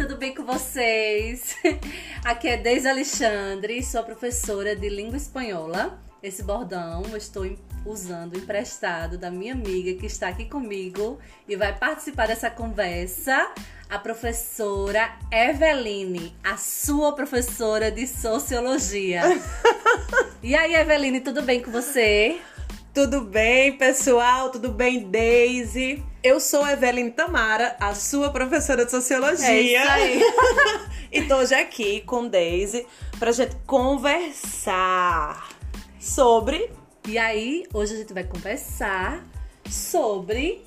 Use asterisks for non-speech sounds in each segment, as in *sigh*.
tudo bem com vocês? *laughs* Aqui é Deise Alexandre, sou professora de língua espanhola. Esse bordão eu estou usando emprestado da minha amiga que está aqui comigo e vai participar dessa conversa, a professora Eveline, a sua professora de sociologia. *laughs* e aí, Eveline, tudo bem com você? Tudo bem, pessoal? Tudo bem, Daisy? Eu sou a Eveline Tamara, a sua professora de sociologia. É isso aí. *laughs* e tô hoje aqui com Daisy pra gente conversar sobre. E aí, hoje a gente vai conversar sobre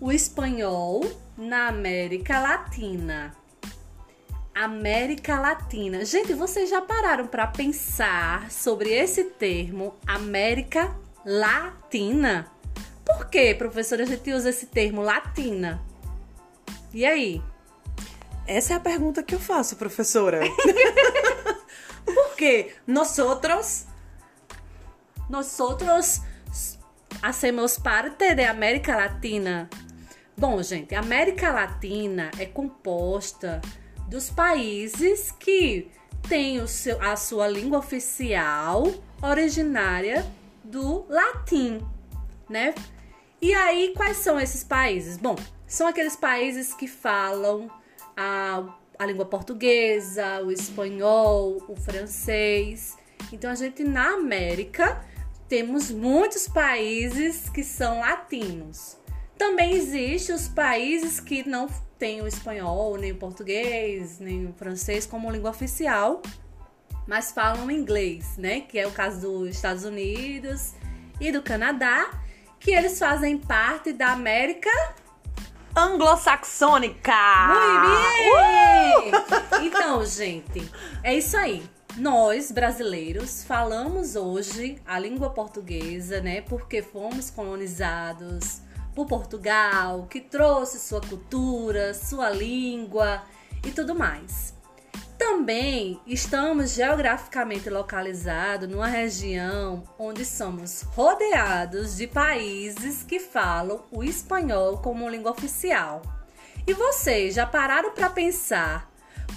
o espanhol na América Latina. América Latina. Gente, vocês já pararam para pensar sobre esse termo América Latina? Por que, professora, a gente usa esse termo latina? E aí? Essa é a pergunta que eu faço, professora. *laughs* Por que nós outros nosotros hacemos parte de América Latina. Bom, gente, a América Latina é composta dos países que têm o seu, a sua língua oficial originária do latim, né? E aí, quais são esses países? Bom, são aqueles países que falam a, a língua portuguesa, o espanhol, o francês. Então, a gente na América temos muitos países que são latinos. Também existem os países que não têm o espanhol, nem o português, nem o francês como língua oficial, mas falam inglês, né? Que é o caso dos Estados Unidos e do Canadá, que eles fazem parte da América anglo-saxônica. Muito bem! Uh! Então, gente, é isso aí nós, brasileiros, falamos hoje a língua portuguesa, né? Porque fomos colonizados por Portugal, que trouxe sua cultura, sua língua e tudo mais. Também estamos geograficamente localizados numa região onde somos rodeados de países que falam o espanhol como língua oficial. E vocês já pararam para pensar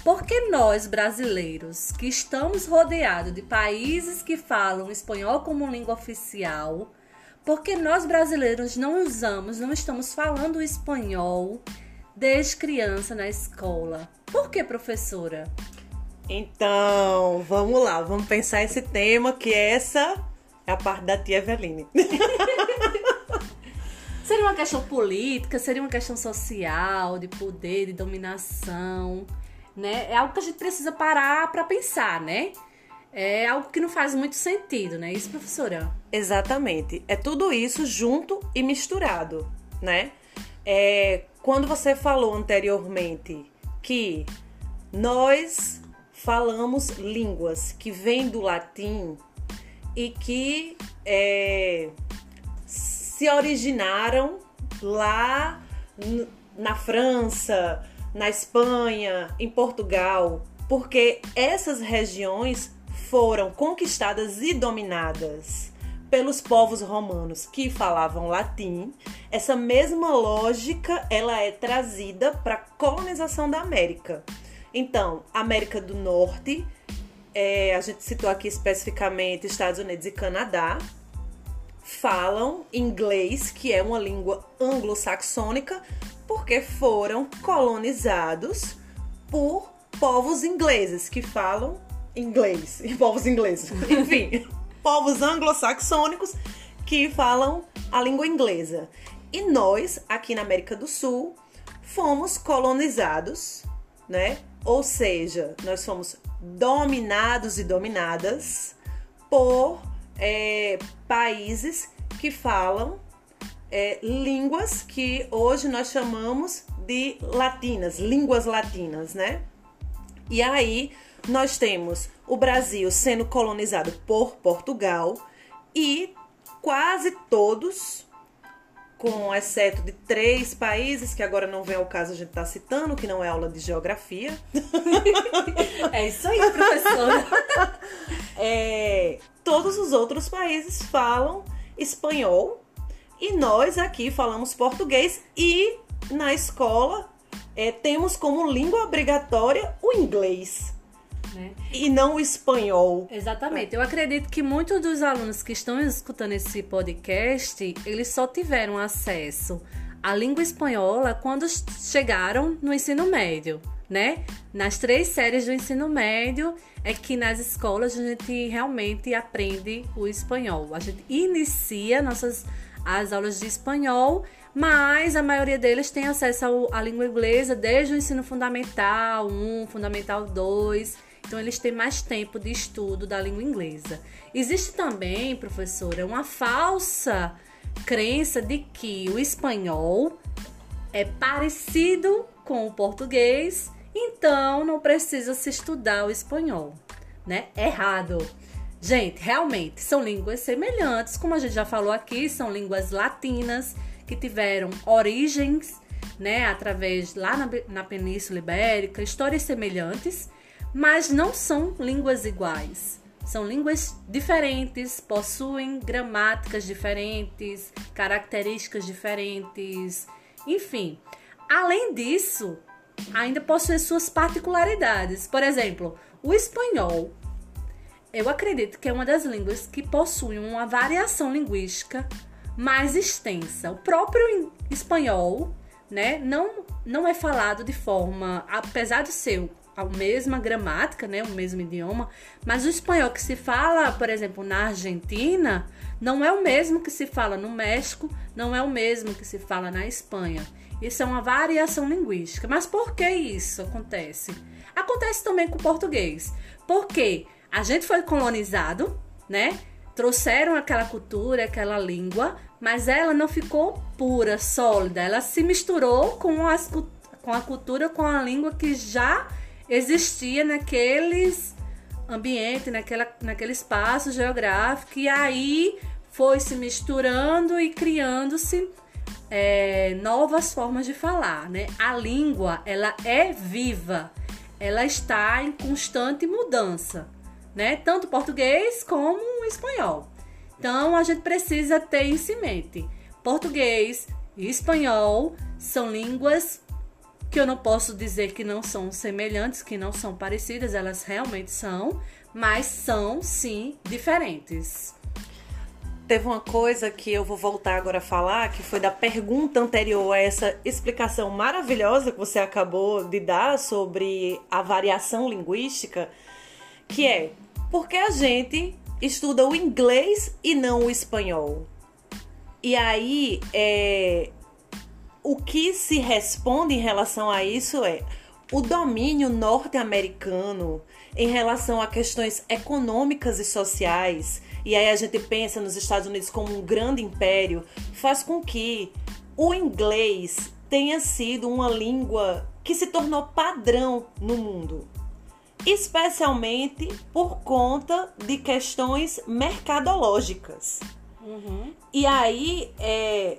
porque nós, brasileiros, que estamos rodeados de países que falam espanhol como língua oficial, porque nós brasileiros não usamos, não estamos falando espanhol desde criança na escola? Por que, professora? Então, vamos lá, vamos pensar esse tema que essa é a parte da tia Eveline. *laughs* seria uma questão política, seria uma questão social, de poder, de dominação né? É algo que a gente precisa parar para pensar, né? É algo que não faz muito sentido, né? Isso, professora? Exatamente. É tudo isso junto e misturado, né? É, quando você falou anteriormente que nós falamos línguas que vêm do latim e que é, se originaram lá na França, na Espanha, em Portugal, porque essas regiões foram conquistadas e dominadas pelos povos romanos que falavam latim. Essa mesma lógica ela é trazida para a colonização da América. Então, América do Norte, é, a gente citou aqui especificamente Estados Unidos e Canadá, falam inglês, que é uma língua anglo-saxônica, porque foram colonizados por povos ingleses que falam inglês. E *laughs* povos ingleses, enfim, povos anglo-saxônicos que falam a língua inglesa. E nós, aqui na América do Sul, fomos colonizados, né? Ou seja, nós fomos dominados e dominadas por é, países que falam é, línguas que hoje nós chamamos de latinas, línguas latinas, né? E aí nós temos o Brasil sendo colonizado por Portugal e quase todos, com exceto de três países, que agora não vem ao caso a gente estar tá citando, que não é aula de geografia. *laughs* é isso aí, professora. *laughs* é, todos os outros países falam espanhol e nós aqui falamos português e na escola é, temos como língua obrigatória o inglês. Né? E não o espanhol. Exatamente. Eu acredito que muitos dos alunos que estão escutando esse podcast, eles só tiveram acesso à língua espanhola quando chegaram no ensino médio, né? Nas três séries do ensino médio é que nas escolas a gente realmente aprende o espanhol. A gente inicia nossas as aulas de espanhol, mas a maioria deles tem acesso à língua inglesa desde o ensino fundamental 1, fundamental 2 então, eles têm mais tempo de estudo da língua inglesa. Existe também, professora, uma falsa crença de que o espanhol é parecido com o português, então não precisa se estudar o espanhol, né? Errado. Gente, realmente são línguas semelhantes, como a gente já falou aqui, são línguas latinas que tiveram origens, né, através lá na, na Península Ibérica, histórias semelhantes mas não são línguas iguais. São línguas diferentes, possuem gramáticas diferentes, características diferentes, enfim. Além disso, ainda possui suas particularidades. Por exemplo, o espanhol. Eu acredito que é uma das línguas que possui uma variação linguística mais extensa. O próprio espanhol, né, não, não é falado de forma, apesar de ser a mesma gramática, né, o mesmo idioma, mas o espanhol que se fala, por exemplo, na Argentina, não é o mesmo que se fala no México, não é o mesmo que se fala na Espanha. Isso é uma variação linguística. Mas por que isso acontece? Acontece também com o português. Porque a gente foi colonizado, né? Trouxeram aquela cultura, aquela língua, mas ela não ficou pura, sólida. Ela se misturou com, as, com a cultura, com a língua que já existia naqueles ambiente, naquela, naquele espaço geográfico, e aí foi se misturando e criando-se é, novas formas de falar, né? A língua, ela é viva, ela está em constante mudança, né? Tanto português como espanhol. Então, a gente precisa ter isso em mente. Português e espanhol são línguas que eu não posso dizer que não são semelhantes, que não são parecidas, elas realmente são, mas são sim diferentes. Teve uma coisa que eu vou voltar agora a falar, que foi da pergunta anterior a essa explicação maravilhosa que você acabou de dar sobre a variação linguística, que é por que a gente estuda o inglês e não o espanhol? E aí, é, o que se responde em relação a isso é o domínio norte-americano em relação a questões econômicas e sociais, e aí a gente pensa nos Estados Unidos como um grande império, faz com que o inglês tenha sido uma língua que se tornou padrão no mundo, especialmente por conta de questões mercadológicas. Uhum. E aí, é,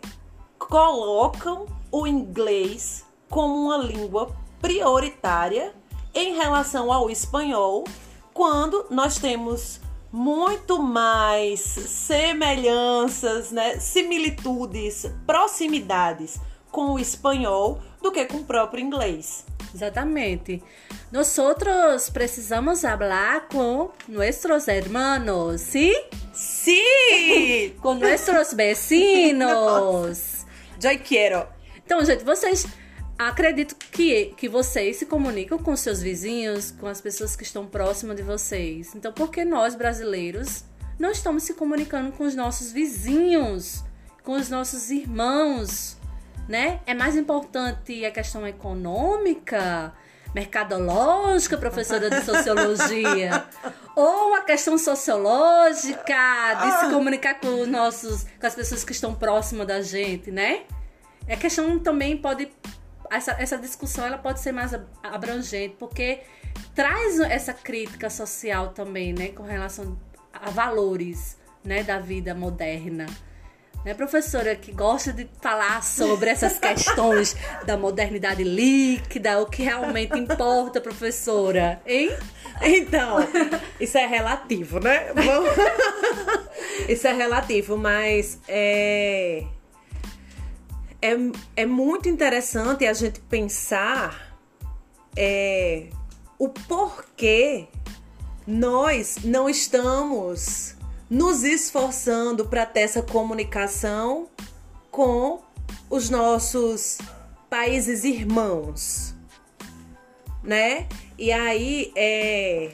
colocam o inglês como uma língua prioritária em relação ao espanhol, quando nós temos muito mais semelhanças, né, similitudes, proximidades com o espanhol do que com o próprio inglês. Exatamente. Nós precisamos falar com nossos hermanos, ¿sí? Sí! *laughs* com nossos vecinos. *laughs* Já quero. Então, gente, vocês acredito que, que vocês se comunicam com seus vizinhos, com as pessoas que estão próximas de vocês. Então, por que nós brasileiros não estamos se comunicando com os nossos vizinhos, com os nossos irmãos, né? É mais importante a questão econômica, mercadológica, professora de sociologia, ou a questão sociológica de se comunicar com os nossos, com as pessoas que estão próximas da gente, né? A questão também pode essa, essa discussão ela pode ser mais abrangente, porque traz essa crítica social também, né, com relação a valores, né, da vida moderna né, professora que gosta de falar sobre essas questões da modernidade líquida, o que realmente importa, professora, hein? Então, isso é relativo, né? isso é relativo, mas é... é, é muito interessante a gente pensar é, o porquê nós não estamos nos esforçando para ter essa comunicação com os nossos países irmãos, né? E aí é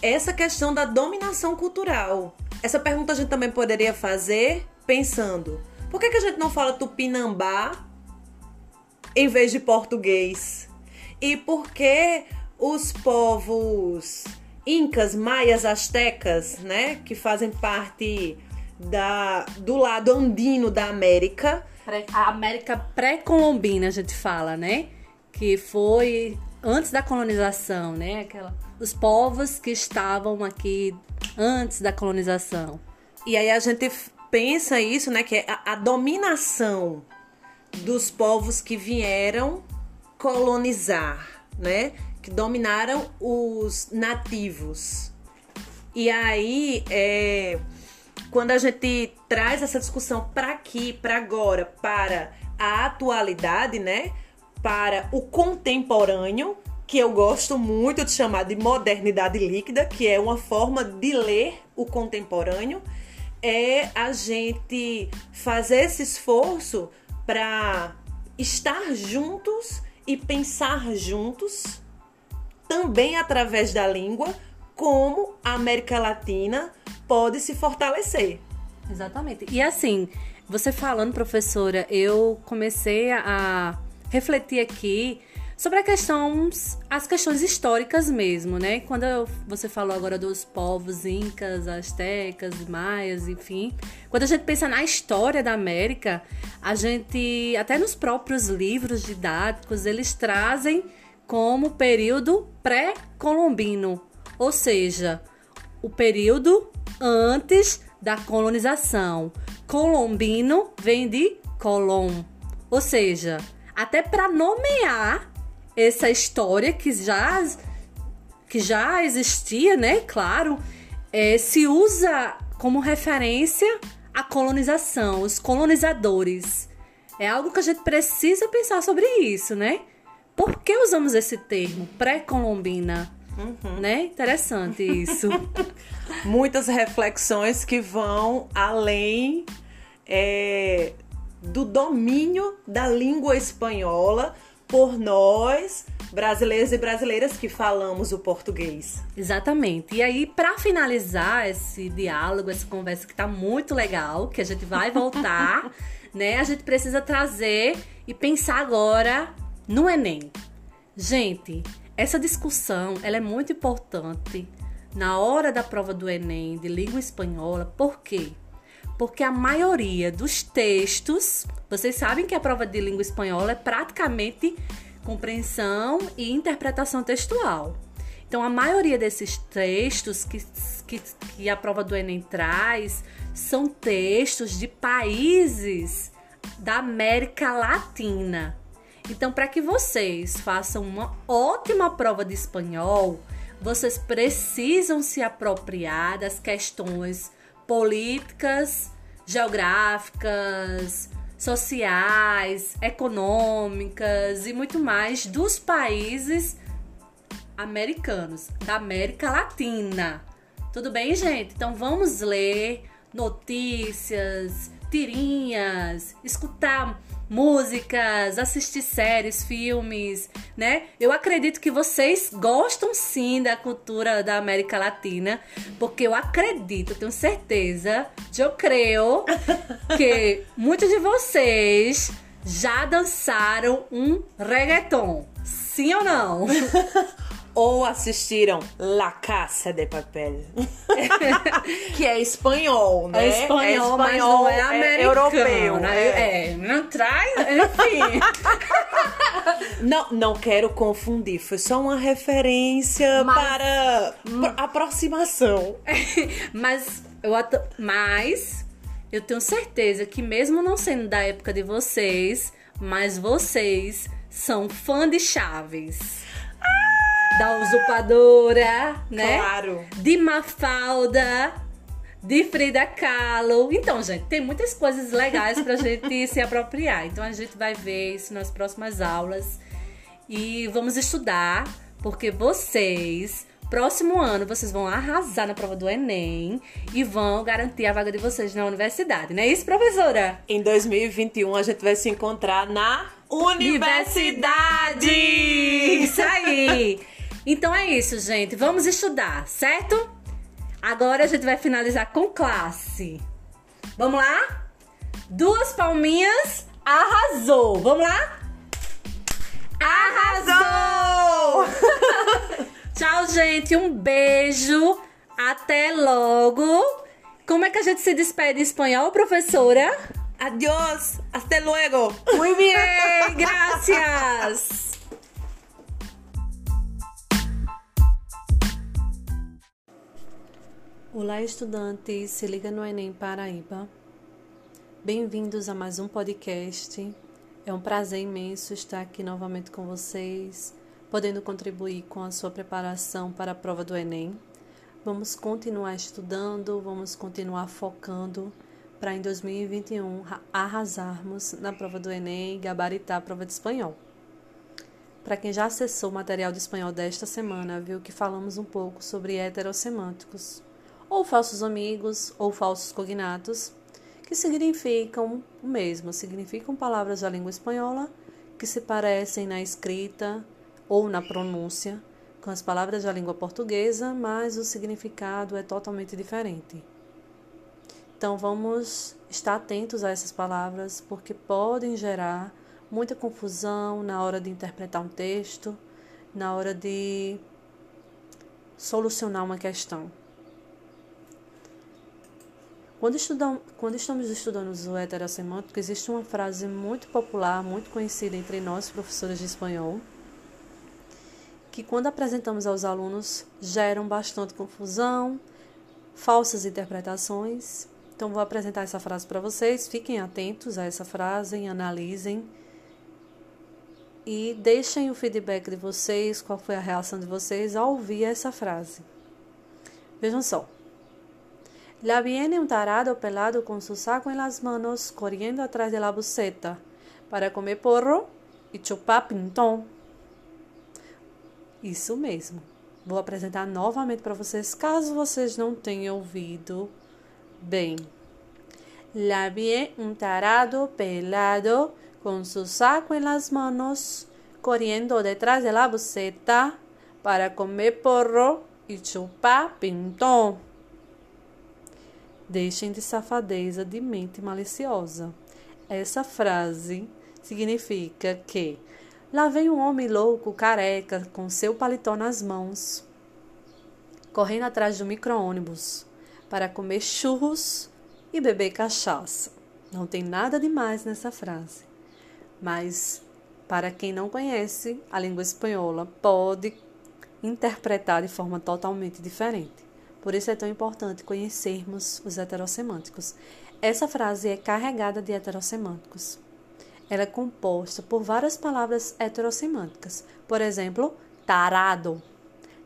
essa questão da dominação cultural. Essa pergunta a gente também poderia fazer pensando: por que, que a gente não fala tupinambá em vez de português? E por que os povos incas, maias, astecas, né, que fazem parte da, do lado andino da América. A América pré-colombina, a gente fala, né? Que foi antes da colonização, né? Aquela, os povos que estavam aqui antes da colonização. E aí a gente pensa isso, né? Que é a, a dominação dos povos que vieram colonizar, né? Que dominaram os nativos. E aí, é, quando a gente traz essa discussão para aqui, para agora, para a atualidade, né? Para o contemporâneo, que eu gosto muito de chamar de modernidade líquida, que é uma forma de ler o contemporâneo, é a gente fazer esse esforço para estar juntos e pensar juntos também através da língua, como a América Latina pode se fortalecer. Exatamente. E assim, você falando, professora, eu comecei a refletir aqui sobre a questão, as questões históricas mesmo, né? Quando eu, você falou agora dos povos incas, astecas, maias, enfim, quando a gente pensa na história da América, a gente até nos próprios livros didáticos eles trazem como período pré-colombino, ou seja, o período antes da colonização. Colombino vem de Colom, ou seja, até para nomear essa história que já que já existia, né? Claro, é, se usa como referência a colonização, os colonizadores. É algo que a gente precisa pensar sobre isso, né? Por que usamos esse termo, pré-colombina? Uhum. Né? Interessante isso. *laughs* Muitas reflexões que vão além é, do domínio da língua espanhola por nós, brasileiros e brasileiras que falamos o português. Exatamente. E aí, para finalizar esse diálogo, essa conversa que tá muito legal, que a gente vai voltar, *laughs* né? A gente precisa trazer e pensar agora no Enem. Gente, essa discussão ela é muito importante na hora da prova do Enem de língua espanhola. Por quê? Porque a maioria dos textos, vocês sabem que a prova de língua espanhola é praticamente compreensão e interpretação textual. Então, a maioria desses textos que, que, que a prova do Enem traz são textos de países da América Latina. Então, para que vocês façam uma ótima prova de espanhol, vocês precisam se apropriar das questões políticas, geográficas, sociais, econômicas e muito mais dos países americanos, da América Latina. Tudo bem, gente? Então vamos ler notícias, tirinhas, escutar músicas, assistir séries, filmes, né? Eu acredito que vocês gostam sim da cultura da América Latina, porque eu acredito, tenho certeza, eu creio *laughs* que muitos de vocês já dançaram um reggaeton. Sim ou não? *laughs* ou assistiram La Casa de Papel, *laughs* que é espanhol, né? É espanhol, é espanhol mas não é, é americano, é europeu, né? É, não traz, enfim. *laughs* não, não quero confundir, foi só uma referência mas, para aproximação. *laughs* mas eu mas eu tenho certeza que mesmo não sendo da época de vocês, mas vocês são fã de Chaves da usurpadora, né? Claro. De Mafalda, de Frida Kahlo. Então, gente, tem muitas coisas legais pra *laughs* gente se apropriar. Então, a gente vai ver isso nas próximas aulas e vamos estudar, porque vocês Próximo ano vocês vão arrasar na prova do Enem e vão garantir a vaga de vocês na universidade, não é isso, professora? Em 2021 a gente vai se encontrar na universidade! Isso aí! *laughs* Então é isso, gente. Vamos estudar, certo? Agora a gente vai finalizar com classe. Vamos lá? Duas palminhas, arrasou! Vamos lá? Arrasou! *laughs* Tchau, gente. Um beijo. Até logo. Como é que a gente se despede em espanhol, professora? Adiós. Hasta luego. Muy bien. Gracias. Olá, estudantes. Se liga no Enem Paraíba. Bem-vindos a mais um podcast. É um prazer imenso estar aqui novamente com vocês podendo contribuir com a sua preparação para a prova do Enem. Vamos continuar estudando, vamos continuar focando para em 2021 arrasarmos na prova do Enem e gabaritar a prova de espanhol. Para quem já acessou o material de espanhol desta semana, viu que falamos um pouco sobre heterossemânticos, ou falsos amigos, ou falsos cognatos, que significam o mesmo, significam palavras da língua espanhola que se parecem na escrita, ou na pronúncia com as palavras da língua portuguesa, mas o significado é totalmente diferente. Então vamos estar atentos a essas palavras porque podem gerar muita confusão na hora de interpretar um texto, na hora de solucionar uma questão. Quando, estudam, quando estamos estudando o heterossemântico, existe uma frase muito popular, muito conhecida entre nós, professores de espanhol, que, quando apresentamos aos alunos, geram bastante confusão, falsas interpretações. Então, vou apresentar essa frase para vocês. Fiquem atentos a essa frase, analisem e deixem o feedback de vocês, qual foi a reação de vocês ao ouvir essa frase. Vejam só. La viene un tarado pelado con su saco en las manos, corriendo atrás de la buceta, para comer porro y chupar pintón. Isso mesmo. Vou apresentar novamente para vocês, caso vocês não tenham ouvido bem. La vi un tarado pelado con su saco en las manos, corriendo detrás de la buceta para comer porro e chupar pintão. Deixem de safadeza de mente maliciosa. Essa frase significa que Lá vem um homem louco, careca, com seu paletó nas mãos, correndo atrás do micro-ônibus para comer churros e beber cachaça. Não tem nada demais nessa frase. Mas, para quem não conhece a língua espanhola, pode interpretar de forma totalmente diferente. Por isso é tão importante conhecermos os heterossemânticos. Essa frase é carregada de heterossemânticos. Ela é composta por várias palavras heterossemânticas. Por exemplo, tarado.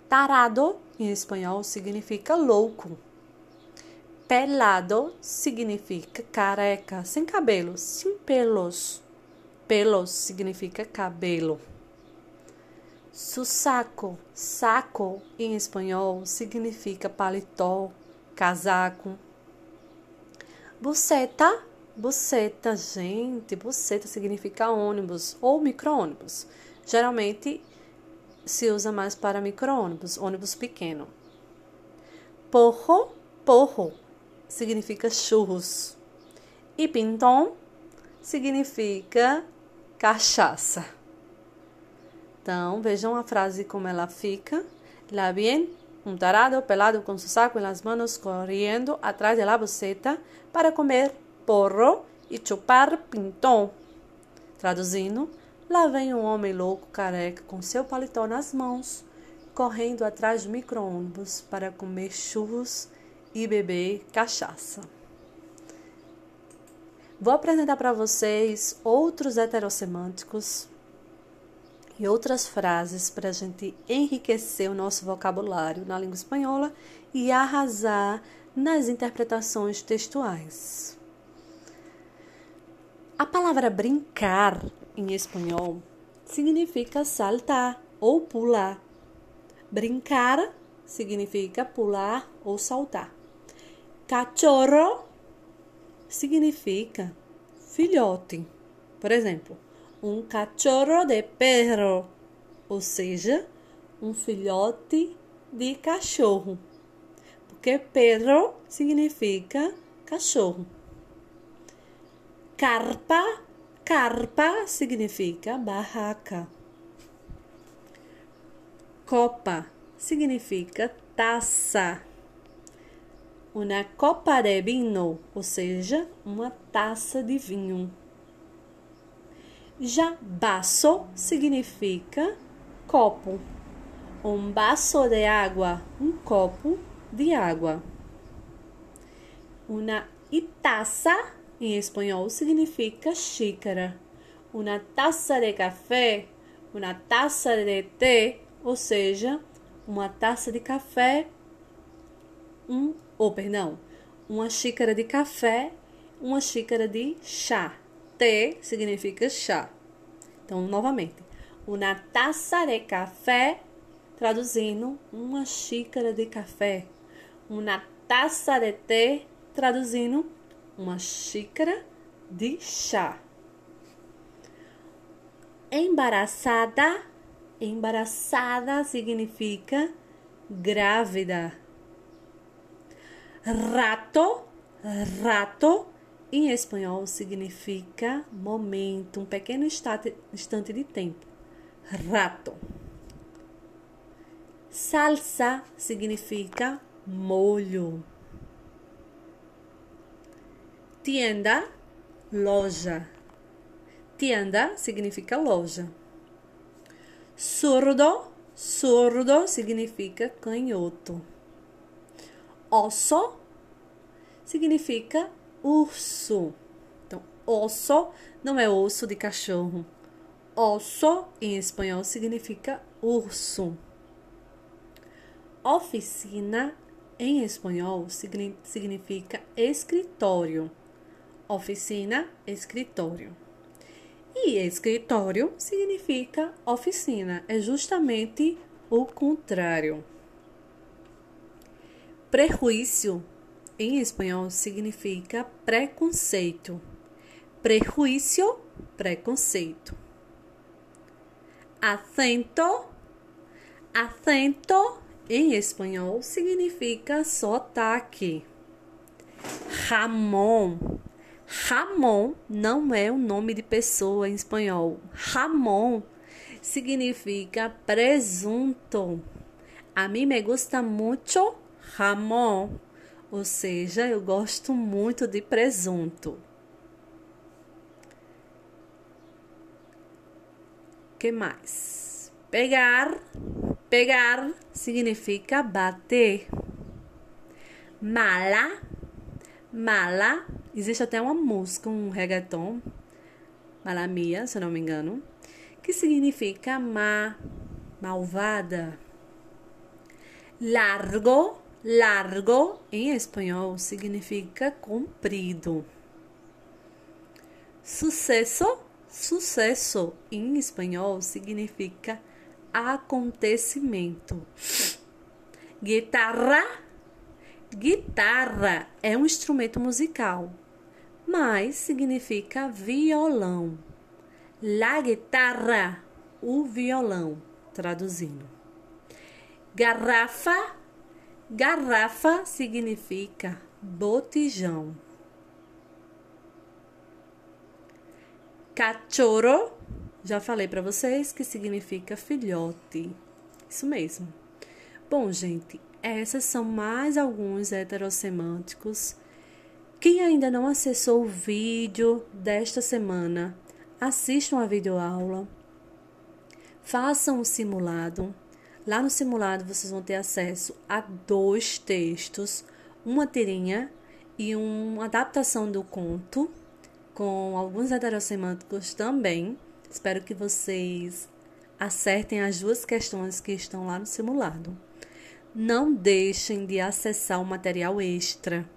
Tarado, em espanhol, significa louco. Pelado significa careca, sem cabelo, sem pelos. Pelos significa cabelo. Sussaco, saco em espanhol significa paletó, casaco. Buceta Buceta, gente, buceta significa ônibus ou micro-ônibus. Geralmente se usa mais para micro-ônibus, ônibus pequeno. Porro, porro significa churros. E pinton significa cachaça. Então, vejam a frase como ela fica. La bien, un tarado pelado con su saco en las manos corriendo atrás de la buceta para comer porro e chupar pintão. Traduzindo, lá vem um homem louco careca com seu paletó nas mãos, correndo atrás do micro-ônibus para comer churros e beber cachaça. Vou apresentar para vocês outros heterossemânticos e outras frases para a gente enriquecer o nosso vocabulário na língua espanhola e arrasar nas interpretações textuais. A palavra brincar em espanhol significa saltar ou pular. Brincar significa pular ou saltar. Cachorro significa filhote. Por exemplo, um cachorro de perro, ou seja, um filhote de cachorro. Porque perro significa cachorro. Carpa, carpa significa barraca. Copa significa taça. Uma copa de vinho, ou seja, uma taça de vinho. Já baço significa copo. Um baço de água, um copo de água. Uma taça em espanhol significa xícara. Uma taça de café, uma taça de té, ou seja, uma taça de café, um, ou oh, perdão, uma xícara de café, uma xícara de chá. Té significa chá. Então, novamente, uma taça de café, traduzindo uma xícara de café. Uma taça de té, traduzindo uma xícara de chá. Embaraçada, embaraçada significa grávida. Rato, rato em espanhol significa momento, um pequeno instante de tempo. Rato. Salsa significa molho. Tienda, loja. Tienda significa loja. Surdo, surdo significa canhoto. Osso significa urso. Então, osso não é osso de cachorro. Osso em espanhol significa urso. Oficina em espanhol significa escritório. Oficina, escritório. E escritório significa oficina, é justamente o contrário. Prejuízo em espanhol significa preconceito. Prejuízo, preconceito. Acento, acento em espanhol significa sotaque. Ramon. Ramon não é o nome de pessoa em espanhol. Ramon significa presunto. A mim me gusta muito Ramon ou seja, eu gosto muito de presunto. que mais? Pegar, pegar significa bater. Mala, mala, existe até uma música, um reggaeton, malamia, se eu não me engano, que significa má, malvada. Largo, Largo em espanhol significa comprido. Sucesso, sucesso em espanhol significa acontecimento. Guitarra, guitarra é um instrumento musical, mas significa violão. La guitarra, o violão, traduzindo. Garrafa Garrafa significa botijão. Cachorro, já falei para vocês que significa filhote. Isso mesmo. Bom, gente, essas são mais alguns heterossemânticos. Quem ainda não acessou o vídeo desta semana, assistam a videoaula, façam o simulado Lá no simulado vocês vão ter acesso a dois textos, uma tirinha e uma adaptação do conto, com alguns heterossemânticos também. Espero que vocês acertem as duas questões que estão lá no simulado. Não deixem de acessar o material extra.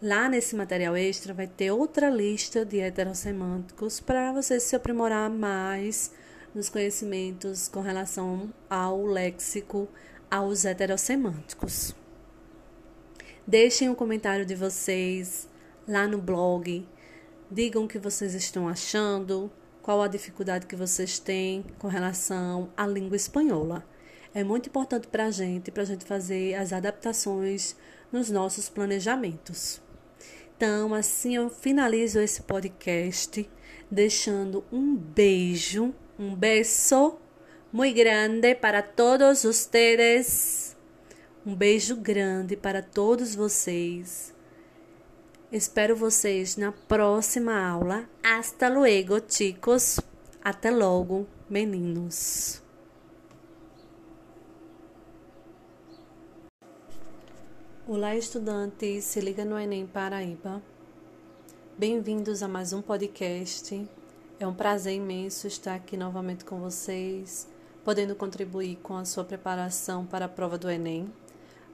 Lá nesse material extra vai ter outra lista de heterossemânticos para você se aprimorar mais nos conhecimentos com relação ao léxico, aos heterossemânticos. Deixem o um comentário de vocês lá no blog. Digam o que vocês estão achando, qual a dificuldade que vocês têm com relação à língua espanhola. É muito importante para a gente, para a gente fazer as adaptações nos nossos planejamentos. Então, assim eu finalizo esse podcast deixando um beijo, um beijo muito grande para todos vocês. Um beijo grande para todos vocês. Espero vocês na próxima aula. Hasta luego, chicos. Até logo, meninos. Olá, estudantes. Se liga no Enem Paraíba. Bem-vindos a mais um podcast. É um prazer imenso estar aqui novamente com vocês, podendo contribuir com a sua preparação para a prova do Enem.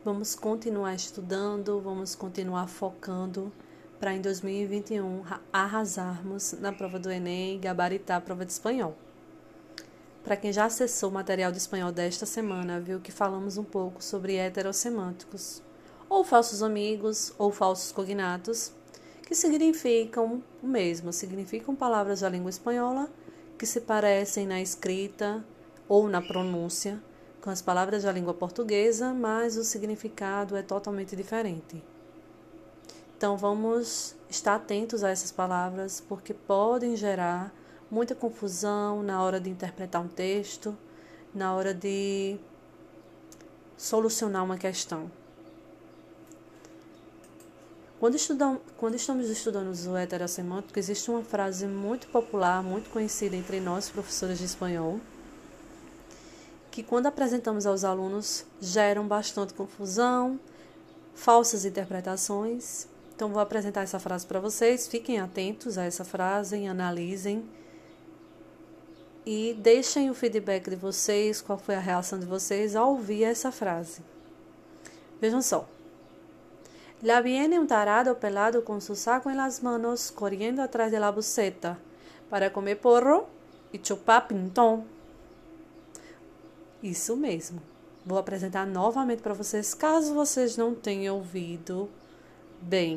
Vamos continuar estudando, vamos continuar focando para em 2021 arrasarmos na prova do Enem e gabaritar a prova de espanhol. Para quem já acessou o material de espanhol desta semana, viu que falamos um pouco sobre heterossemânticos, ou falsos amigos, ou falsos cognatos, que significam o mesmo, significam palavras da língua espanhola que se parecem na escrita ou na pronúncia com as palavras da língua portuguesa, mas o significado é totalmente diferente. Então vamos estar atentos a essas palavras porque podem gerar muita confusão na hora de interpretar um texto, na hora de solucionar uma questão. Quando, estudam, quando estamos estudando o heterossemântico, existe uma frase muito popular, muito conhecida entre nós, professores de espanhol, que quando apresentamos aos alunos geram bastante confusão, falsas interpretações então, vou apresentar essa frase para vocês. Fiquem atentos a essa frase, analisem e deixem o feedback de vocês, qual foi a reação de vocês ao ouvir essa frase. Vejam só. La viene un tarado pelado con su saco en las manos, corriendo atrás de la buceta para comer porro e chupar pintão. Isso mesmo. Vou apresentar novamente para vocês, caso vocês não tenham ouvido Bem,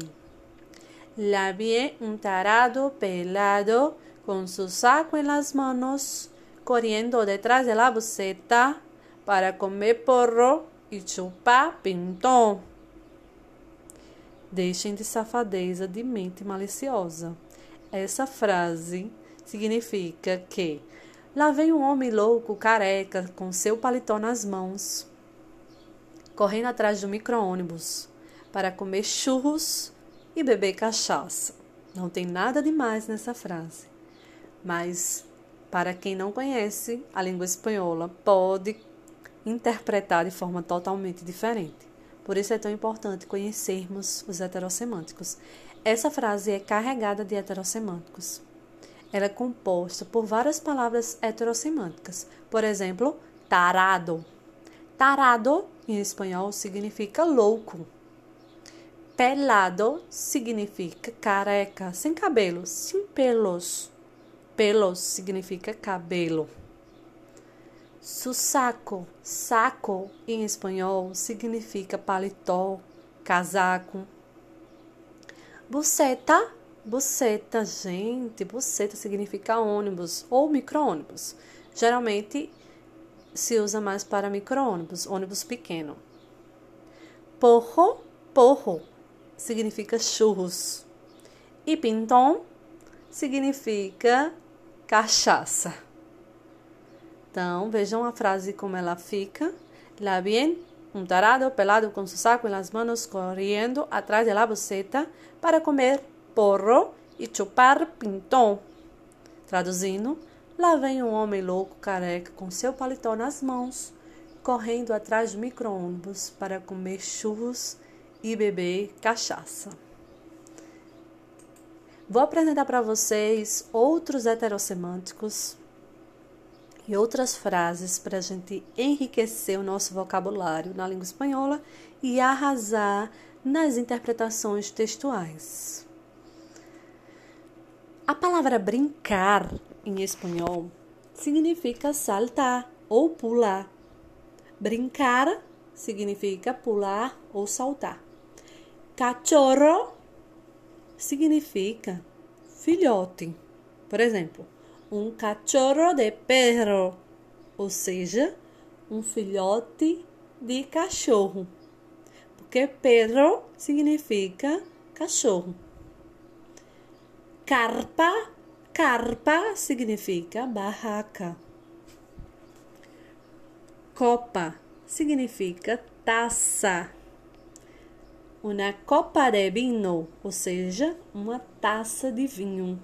la vi un tarado pelado con su saco en las manos, corriendo detrás de la buceta para comer porro e chupar pintão. Deixem de safadeza de mente maliciosa. Essa frase significa que lá vem um homem louco, careca, com seu paletó nas mãos, correndo atrás do micro-ônibus para comer churros e beber cachaça. Não tem nada demais nessa frase. Mas, para quem não conhece a língua espanhola, pode interpretar de forma totalmente diferente. Por isso é tão importante conhecermos os heterossemânticos. Essa frase é carregada de heterossemânticos. Ela é composta por várias palavras heterossemânticas. Por exemplo, tarado. Tarado, em espanhol, significa louco. Pelado significa careca, sem cabelo, sem pelos. Pelos significa cabelo. Sussaco, saco em espanhol significa paletó, casaco. Buceta, buceta, gente, buceta significa ônibus ou micro-ônibus. Geralmente se usa mais para micro-ônibus, ônibus pequeno. Porro, porro significa churros. E pinton significa cachaça. Então, vejam a frase como ela fica. La bien, um tarado pelado com su saco en las manos corriendo atrás de la buceta para comer porro e chupar pintão. Traduzindo, lá vem um homem louco careca com seu paletó nas mãos, correndo atrás do micro-ônibus para comer churros e beber cachaça. Vou apresentar para vocês outros heterossemânticos e outras frases para a gente enriquecer o nosso vocabulário na língua espanhola e arrasar nas interpretações textuais. A palavra brincar em espanhol significa saltar ou pular. Brincar significa pular ou saltar. Cachorro significa filhote. Por exemplo, um cachorro de perro, ou seja, um filhote de cachorro. Porque perro significa cachorro. Carpa, carpa significa barraca. Copa significa taça. Uma copa de vinho, ou seja, uma taça de vinho.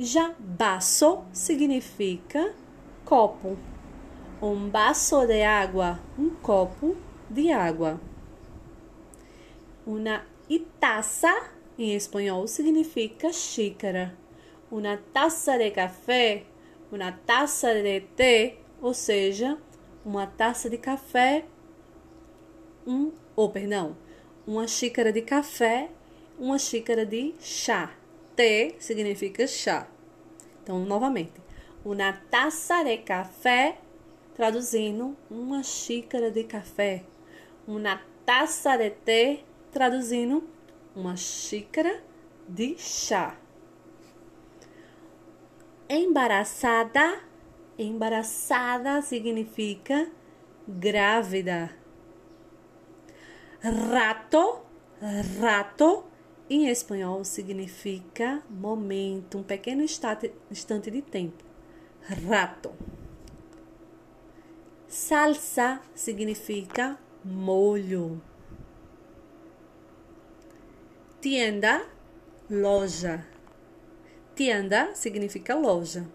Já baço significa copo. Um baço de água, um copo de água. Uma itaça, em espanhol, significa xícara. Uma taça de café, uma taça de té, ou seja, uma taça de café, um, ou oh, perdão, uma xícara de café, uma xícara de chá. Té significa chá. Então, novamente, uma taça de café, traduzindo uma xícara de café. Uma taça de té, traduzindo uma xícara de chá. Embaraçada, embaraçada significa grávida. Rato, rato em espanhol significa momento, um pequeno instante de tempo. Rato. Salsa significa molho. Tienda, loja. Tienda significa loja.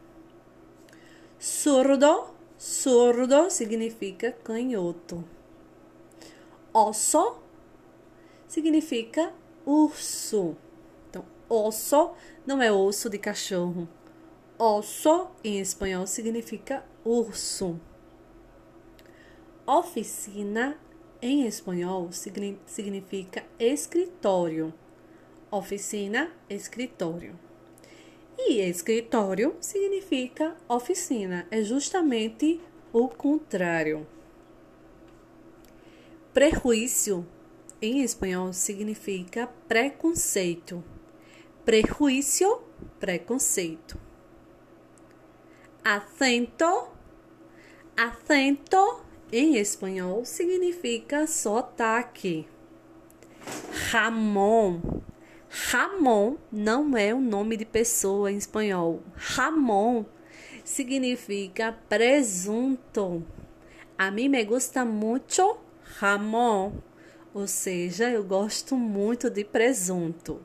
Surdo, surdo significa canhoto. Osso significa urso. Então, osso não é osso de cachorro. Osso em espanhol significa urso. Oficina em espanhol significa escritório. Oficina, escritório. E escritório significa oficina, é justamente o contrário. Prejuízo em espanhol significa preconceito. Prejuízo, preconceito. Acento, acento em espanhol significa sotaque. Ramon. Ramon não é o nome de pessoa em espanhol. Ramon significa presunto. A mim me gusta muito Ramon ou seja, eu gosto muito de presunto.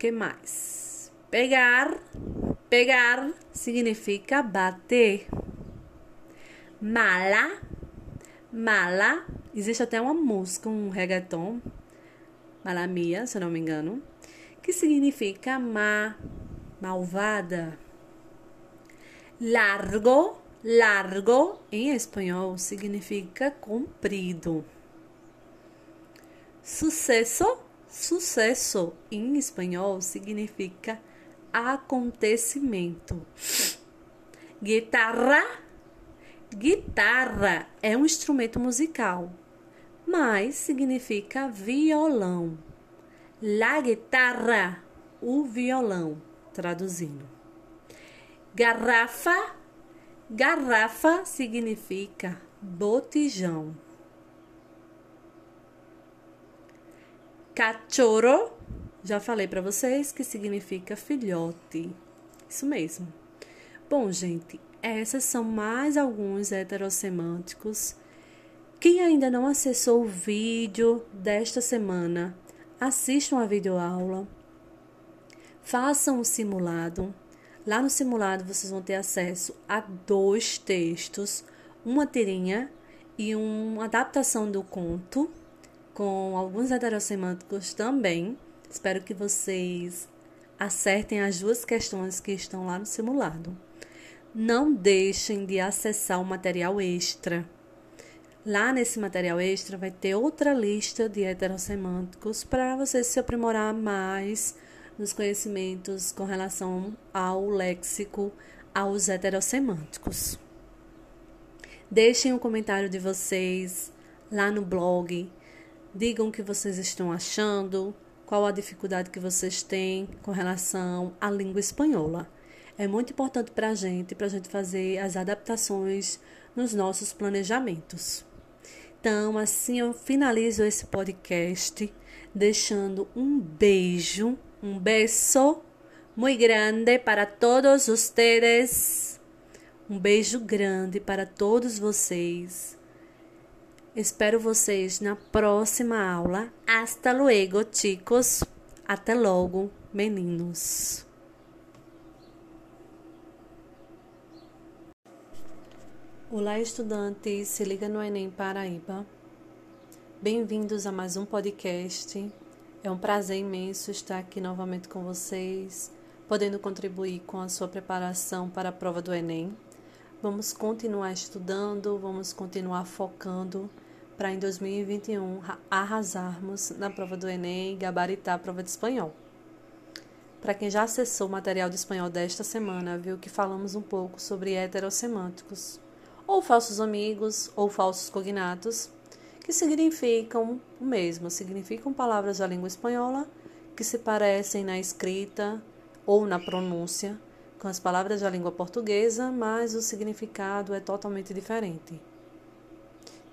que mais? Pegar. Pegar significa bater. Mala. Mala. Existe até uma música, um reggaeton. Mala mia, se não me engano. Que significa má, malvada. Largo Largo em espanhol significa comprido. Sucesso, sucesso em espanhol significa acontecimento. Guitarra, guitarra é um instrumento musical, mas significa violão. La guitarra, o violão, traduzindo. Garrafa Garrafa significa botijão. Cachorro, já falei para vocês que significa filhote. Isso mesmo. Bom, gente, essas são mais alguns heterossemânticos. Quem ainda não acessou o vídeo desta semana, assistam a videoaula, façam o simulado Lá no simulado vocês vão ter acesso a dois textos, uma tirinha e uma adaptação do conto, com alguns heterossemânticos também. Espero que vocês acertem as duas questões que estão lá no simulado. Não deixem de acessar o material extra. Lá nesse material extra vai ter outra lista de heterossemânticos para você se aprimorar mais nos conhecimentos com relação ao léxico, aos heterossemânticos. Deixem o um comentário de vocês lá no blog. Digam o que vocês estão achando, qual a dificuldade que vocês têm com relação à língua espanhola. É muito importante para a gente, para a gente fazer as adaptações nos nossos planejamentos. Então, assim eu finalizo esse podcast deixando um beijo, um beijo muito grande para todos vocês. Um beijo grande para todos vocês. Espero vocês na próxima aula. Hasta luego, chicos. Até logo, meninos. Olá, estudantes. Se liga no Enem Paraíba. Bem-vindos a mais um podcast. É um prazer imenso estar aqui novamente com vocês, podendo contribuir com a sua preparação para a prova do Enem. Vamos continuar estudando, vamos continuar focando para em 2021 arrasarmos na prova do Enem e gabaritar a prova de espanhol. Para quem já acessou o material de espanhol desta semana, viu que falamos um pouco sobre heterossemânticos, ou falsos amigos, ou falsos cognatos, que significam o mesmo, significam palavras da língua espanhola que se parecem na escrita ou na pronúncia com as palavras da língua portuguesa, mas o significado é totalmente diferente.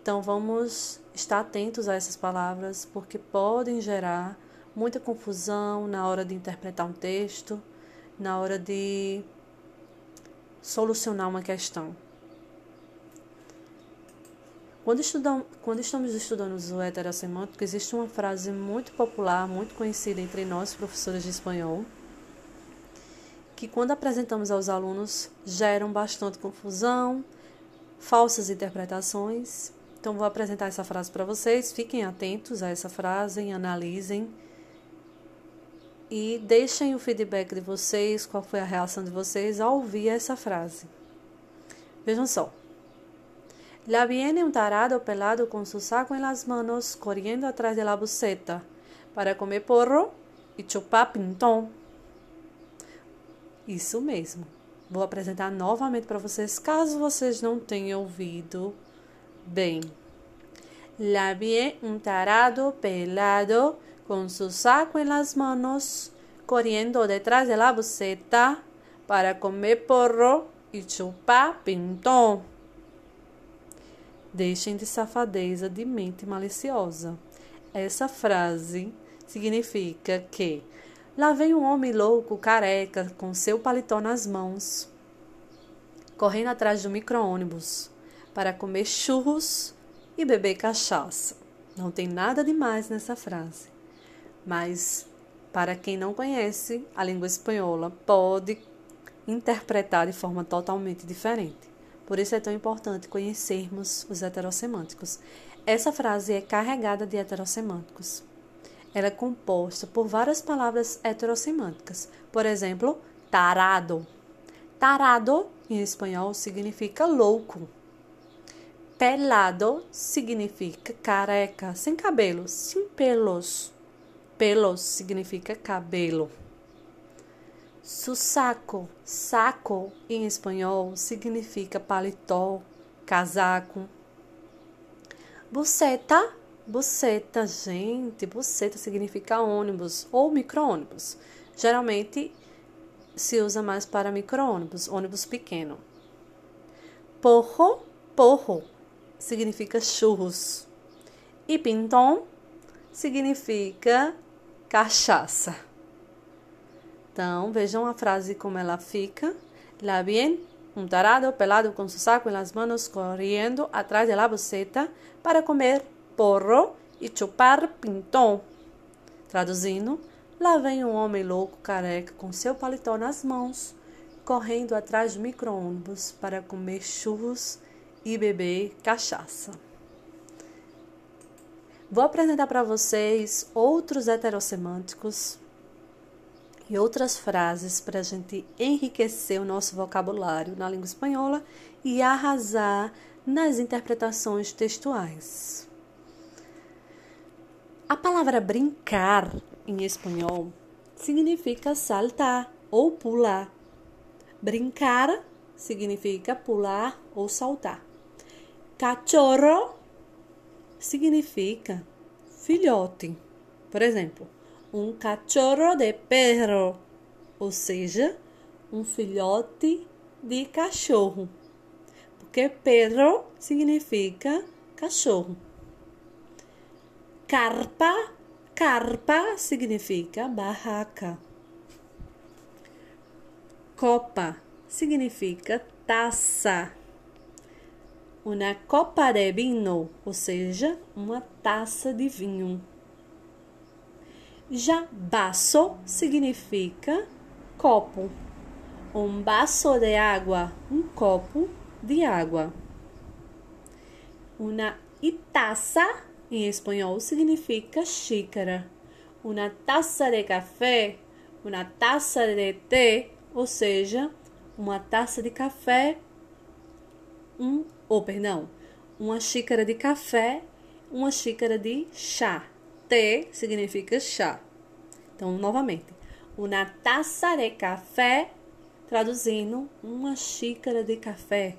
Então vamos estar atentos a essas palavras porque podem gerar muita confusão na hora de interpretar um texto, na hora de solucionar uma questão. Quando, estudam, quando estamos estudando o heterossemântico, existe uma frase muito popular, muito conhecida entre nós, professores de espanhol, que quando apresentamos aos alunos geram bastante confusão, falsas interpretações então, vou apresentar essa frase para vocês. Fiquem atentos a essa frase, analisem e deixem o feedback de vocês, qual foi a reação de vocês ao ouvir essa frase. Vejam só. La viene un tarado pelado con su saco en las manos, corriendo atrás de la buceta para comer porro e chupar pintão. Isso mesmo. Vou apresentar novamente para vocês, caso vocês não tenham ouvido Bem, la vi un tarado pelado con su saco en las manos, corriendo detrás de la buceta para comer porro e chupar pintão. Deixem de safadeza de mente maliciosa. Essa frase significa que lá vem um homem louco, careca, com seu paletó nas mãos, correndo atrás do micro-ônibus para comer churros e beber cachaça. Não tem nada demais nessa frase. Mas, para quem não conhece a língua espanhola, pode interpretar de forma totalmente diferente. Por isso é tão importante conhecermos os heterossemânticos. Essa frase é carregada de heterossemânticos. Ela é composta por várias palavras heterossemânticas. Por exemplo, tarado. Tarado, em espanhol, significa louco. Pelado significa careca, sem cabelo, sem pelos. Pelos significa cabelo. Sussaco, saco em espanhol significa paletó, casaco. Buceta, buceta, gente, buceta significa ônibus ou micro-ônibus. Geralmente se usa mais para micro-ônibus, ônibus pequeno. Porro, porro significa churros. E pinton significa cachaça. Então, vejam a frase como ela fica. La bien, um tarado pelado com seu saco nas mãos correndo atrás de la buceta para comer porro e chupar pinton. Traduzindo, lá vem um homem louco careca com seu paletó nas mãos, correndo atrás do micro-ônibus para comer churros e beber cachaça. Vou apresentar para vocês outros heterossemânticos e outras frases para a gente enriquecer o nosso vocabulário na língua espanhola e arrasar nas interpretações textuais. A palavra brincar em espanhol significa saltar ou pular. Brincar significa pular ou saltar. Cachorro significa filhote. Por exemplo, um cachorro de perro, ou seja, um filhote de cachorro. Porque perro significa cachorro. Carpa, carpa significa barraca. Copa significa taça. Uma copa de vinho, ou seja, uma taça de vinho. Já baço significa copo. Um baço de água, um copo de água. Uma itaça, em espanhol, significa xícara. Uma taça de café, uma taça de té, ou seja, uma taça de café, um, ou oh, perdão, uma xícara de café, uma xícara de chá. Té significa chá. Então, novamente, uma taça de café, traduzindo uma xícara de café.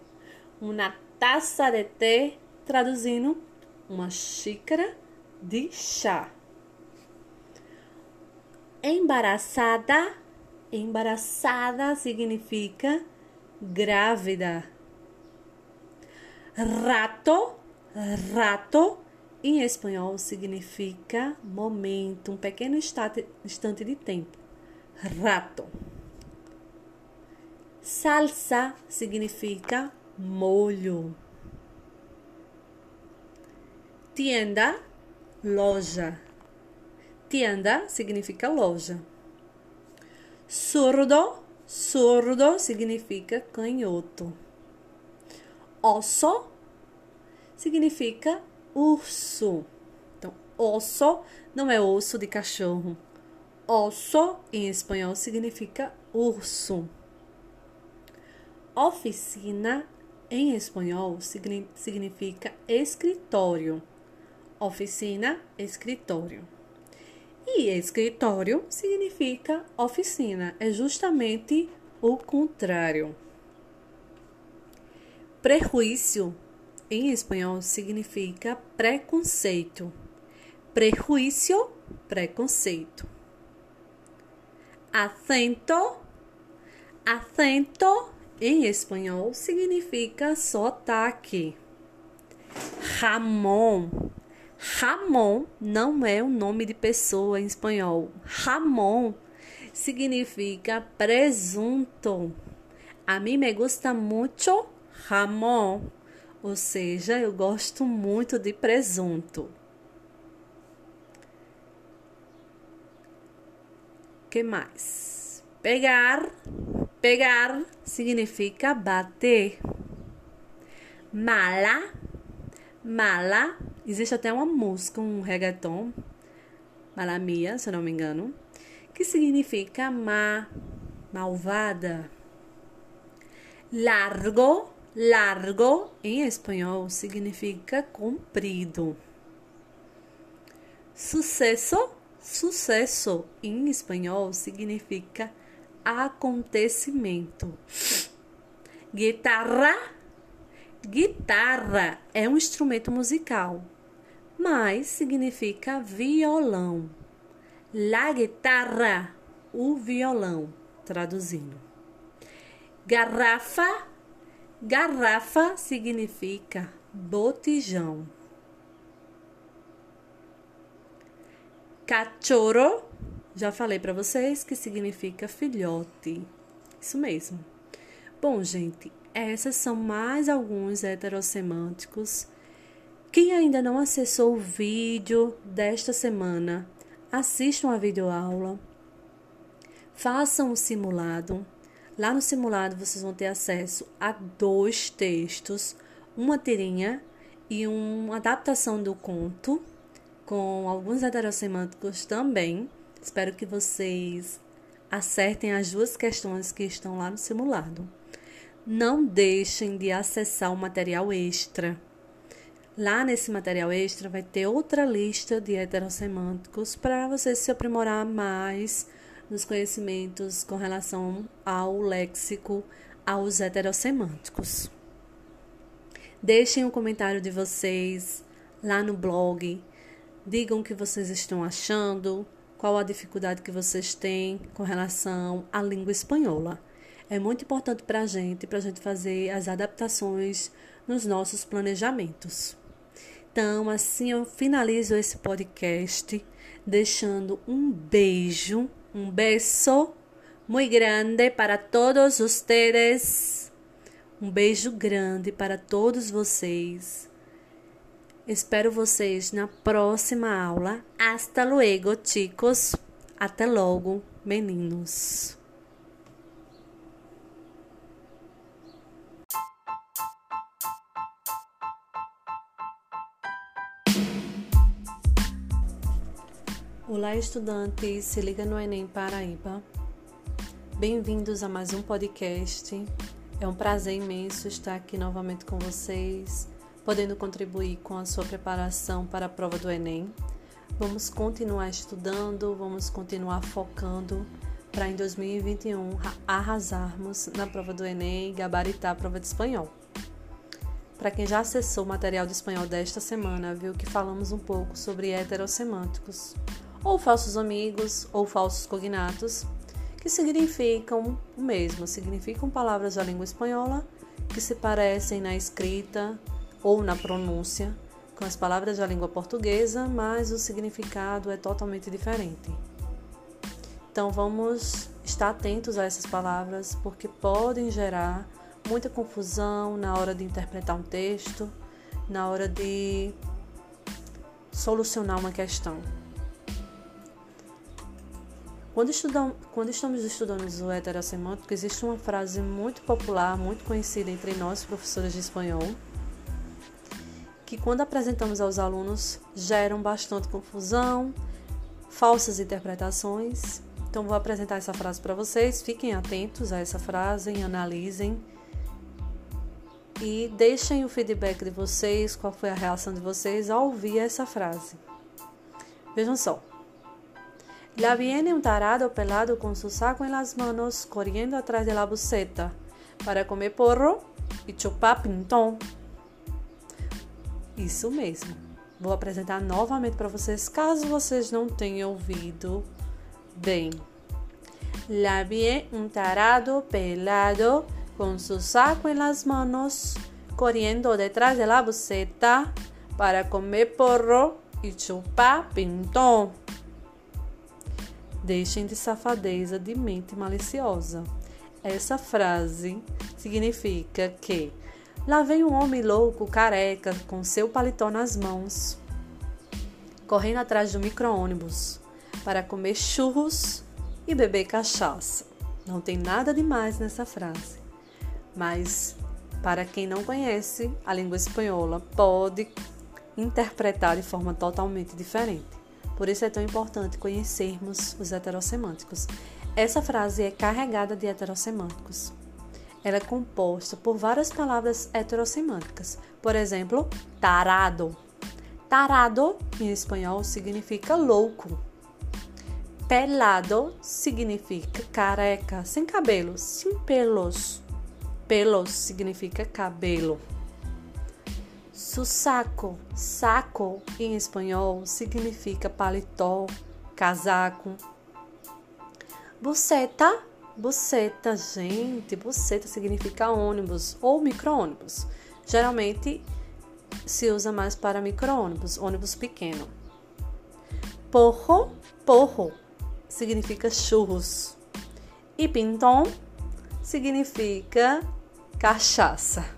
Uma taça de té, traduzindo uma xícara de chá. Embaraçada, embaraçada significa grávida. Rato, rato em espanhol significa momento, um pequeno instante de tempo. Rato. Salsa significa molho. Tienda, loja. Tienda significa loja. Surdo, surdo significa canhoto. Osso significa urso. Então, osso não é osso de cachorro. Osso em espanhol significa urso. Oficina em espanhol significa escritório. Oficina, escritório. E escritório significa oficina, é justamente o contrário. Prejuízo em espanhol significa preconceito. Prejuízo, preconceito. Acento, acento em espanhol significa sotaque. Ramon, Ramon não é um nome de pessoa em espanhol. Ramon significa presunto. A mim me gusta muito Ramon ou seja, eu gosto muito de presunto. que mais? Pegar. Pegar significa bater. Mala. Mala. Existe até uma música, um reggaeton. Malamia, se eu não me engano. Que significa má, malvada. Largo Largo em espanhol significa comprido. Sucesso, sucesso em espanhol significa acontecimento. Guitarra, guitarra é um instrumento musical, mas significa violão. La guitarra, o violão, traduzindo. Garrafa Garrafa significa botijão. Cachorro, já falei para vocês que significa filhote. Isso mesmo. Bom, gente, essas são mais alguns heterossemânticos. Quem ainda não acessou o vídeo desta semana, assistam a videoaula, façam o simulado Lá no simulado vocês vão ter acesso a dois textos, uma tirinha e uma adaptação do conto, com alguns heterossemânticos também. Espero que vocês acertem as duas questões que estão lá no simulado. Não deixem de acessar o material extra. Lá nesse material extra vai ter outra lista de heterossemânticos para você se aprimorar mais nos conhecimentos com relação ao léxico, aos heterossemânticos. Deixem o um comentário de vocês lá no blog. Digam o que vocês estão achando, qual a dificuldade que vocês têm com relação à língua espanhola. É muito importante para a gente, para a gente fazer as adaptações nos nossos planejamentos. Então, assim eu finalizo esse podcast deixando um beijo, um beijo muito grande para todos vocês. Um beijo grande para todos vocês. Espero vocês na próxima aula. Hasta luego, chicos. Até logo, meninos. Olá, estudantes! Se liga no Enem Paraíba. Bem-vindos a mais um podcast. É um prazer imenso estar aqui novamente com vocês, podendo contribuir com a sua preparação para a prova do Enem. Vamos continuar estudando, vamos continuar focando para em 2021 arrasarmos na prova do Enem e gabaritar a prova de espanhol. Para quem já acessou o material de espanhol desta semana, viu que falamos um pouco sobre heterossemânticos ou falsos amigos, ou falsos cognatos, que significam o mesmo, significam palavras da língua espanhola que se parecem na escrita ou na pronúncia com as palavras da língua portuguesa, mas o significado é totalmente diferente. Então vamos estar atentos a essas palavras porque podem gerar muita confusão na hora de interpretar um texto, na hora de solucionar uma questão. Quando, estudam, quando estamos estudando o heterossemântico, existe uma frase muito popular, muito conhecida entre nós, professores de espanhol, que quando apresentamos aos alunos geram bastante confusão, falsas interpretações. Então vou apresentar essa frase para vocês, fiquem atentos a essa frase, analisem e deixem o feedback de vocês, qual foi a reação de vocês ao ouvir essa frase. Vejam só. La viene un tarado pelado con su saco en las manos corriendo atrás de la buceta para comer porro e chupar pintão. Isso mesmo. Vou apresentar novamente para vocês, caso vocês não tenham ouvido bem. La viene un tarado pelado con su saco en las manos corriendo detrás de la buceta para comer porro e chupar pintão. Deixem de safadeza de mente maliciosa. Essa frase significa que lá vem um homem louco, careca, com seu paletó nas mãos, correndo atrás do micro-ônibus para comer churros e beber cachaça. Não tem nada demais nessa frase, mas para quem não conhece a língua espanhola, pode interpretar de forma totalmente diferente. Por isso é tão importante conhecermos os heterossemânticos. Essa frase é carregada de heterossemânticos. Ela é composta por várias palavras heterossemânticas. Por exemplo, tarado. Tarado, em espanhol, significa louco. Pelado significa careca, sem cabelo, sem pelos. Pelos significa cabelo. Su saco, em espanhol significa paletó, casaco. Buceta, buceta, gente, buceta significa ônibus ou micro-ônibus. Geralmente se usa mais para micro-ônibus, ônibus pequeno. Porro, porro significa churros. E pintão significa cachaça.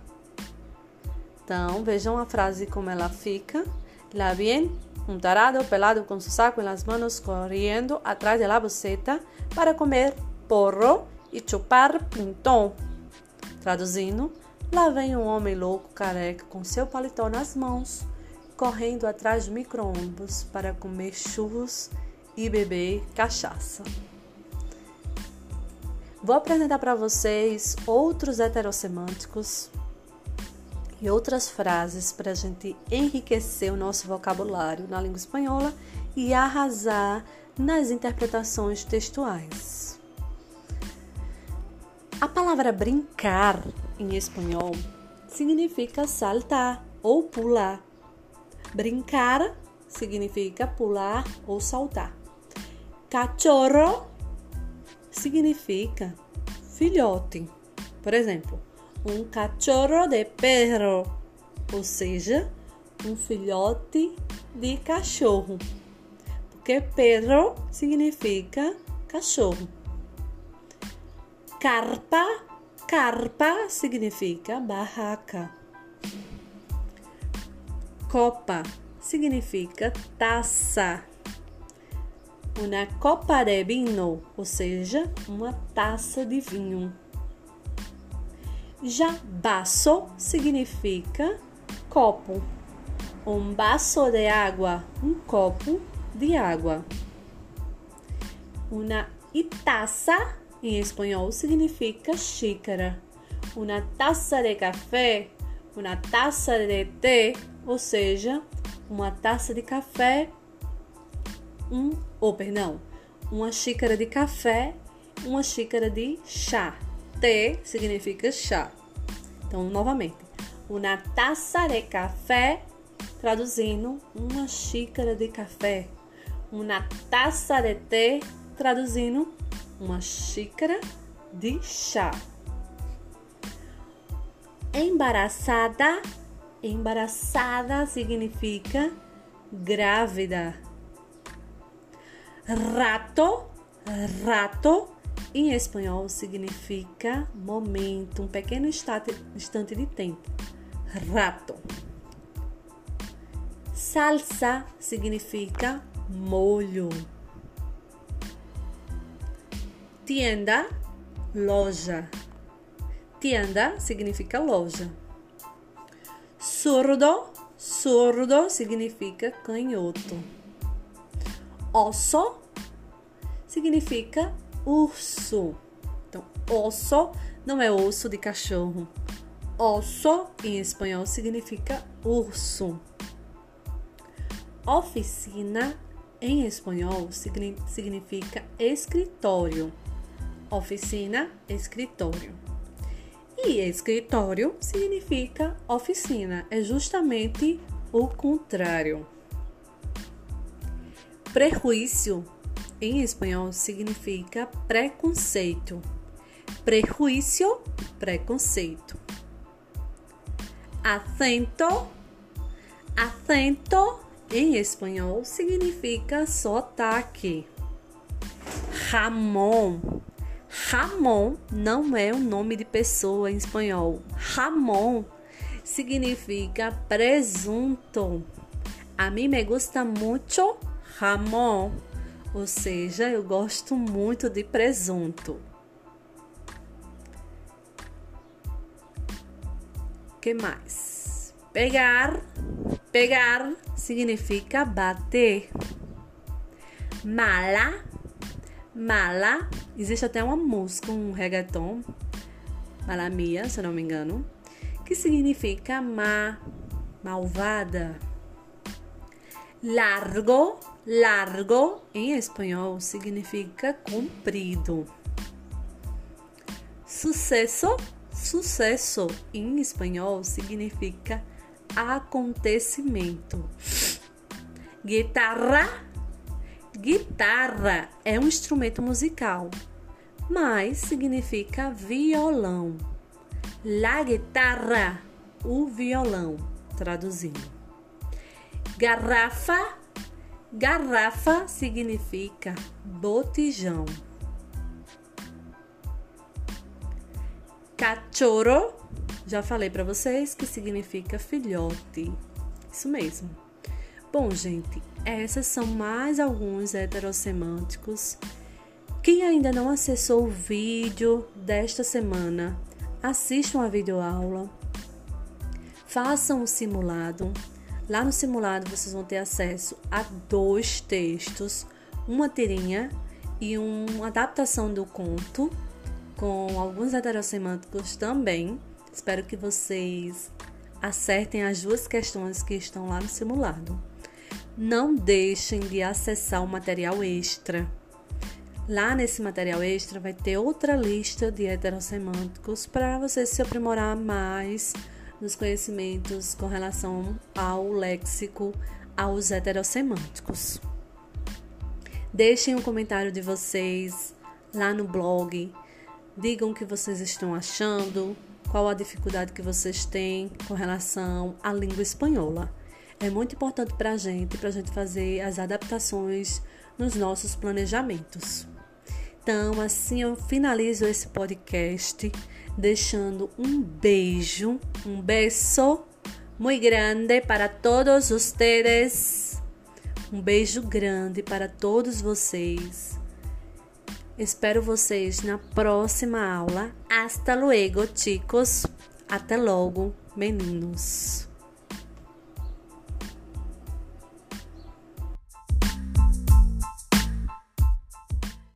Então, vejam a frase como ela fica. La bien, um tarado pelado com su saco em las manos corriendo atrás de la buceta para comer porro e chupar pintão. Traduzindo, lá vem um homem louco careca com seu paletó nas mãos, correndo atrás do micro-ônibus para comer churros e beber cachaça. Vou apresentar para vocês outros heterossemânticos e outras frases para a gente enriquecer o nosso vocabulário na língua espanhola e arrasar nas interpretações textuais. A palavra brincar em espanhol significa saltar ou pular. Brincar significa pular ou saltar. Cachorro significa filhote. Por exemplo, um cachorro de perro, ou seja, um filhote de cachorro. Porque perro significa cachorro. Carpa, carpa significa barraca. Copa significa taça. Uma copa de vinho, ou seja, uma taça de vinho. Já baço significa copo. Um baço de água, um copo de água. Uma taça em espanhol significa xícara. Uma taça de café, uma taça de té, ou seja, uma taça de café, um, ou oh, perdão, uma xícara de café, uma xícara de chá. Té significa chá. Então, novamente, uma taça de café, traduzindo, uma xícara de café. Uma taça de té, traduzindo, uma xícara de chá. Embaraçada Embaraçada significa grávida. Rato, rato em espanhol significa momento, um pequeno instante de tempo. Rato. Salsa significa molho. Tienda, loja. Tienda significa loja. Surdo, surdo significa canhoto. Osso significa urso. Então, osso não é osso de cachorro. Osso em espanhol significa urso. Oficina em espanhol significa escritório. Oficina, escritório. E escritório significa oficina, é justamente o contrário. Prejuízo em espanhol significa preconceito. Prejuízo, preconceito. Acento, acento em espanhol significa sotaque. Ramon Ramon não é um nome de pessoa em espanhol. Ramon significa presunto. A mim me gusta muito Ramon, ou seja, eu gosto muito de presunto. que mais? Pegar, pegar significa bater. Mala Mala, existe até uma música, um reggaeton, Malamia, se eu não me engano, que significa má, malvada. Largo, largo em espanhol significa comprido. Sucesso, sucesso em espanhol significa acontecimento. Guitarra, Guitarra é um instrumento musical, mas significa violão. La guitarra, o violão, traduzindo. Garrafa, garrafa significa botijão. Cachorro, já falei para vocês que significa filhote. Isso mesmo. Bom, gente, essas são mais alguns heterossemânticos. Quem ainda não acessou o vídeo desta semana, assistam a videoaula, façam o simulado. Lá no simulado vocês vão ter acesso a dois textos, uma tirinha e uma adaptação do conto com alguns heterossemânticos também. Espero que vocês acertem as duas questões que estão lá no simulado. Não deixem de acessar o material extra. Lá nesse material extra vai ter outra lista de heterossemânticos para você se aprimorar mais nos conhecimentos com relação ao léxico aos heterossemânticos. Deixem um comentário de vocês lá no blog. Digam o que vocês estão achando, qual a dificuldade que vocês têm com relação à língua espanhola. É muito importante para a gente, para a gente fazer as adaptações nos nossos planejamentos. Então, assim eu finalizo esse podcast deixando um beijo, um beijo muito grande para todos vocês. Um beijo grande para todos vocês. Espero vocês na próxima aula. Hasta luego, chicos. Até logo, meninos.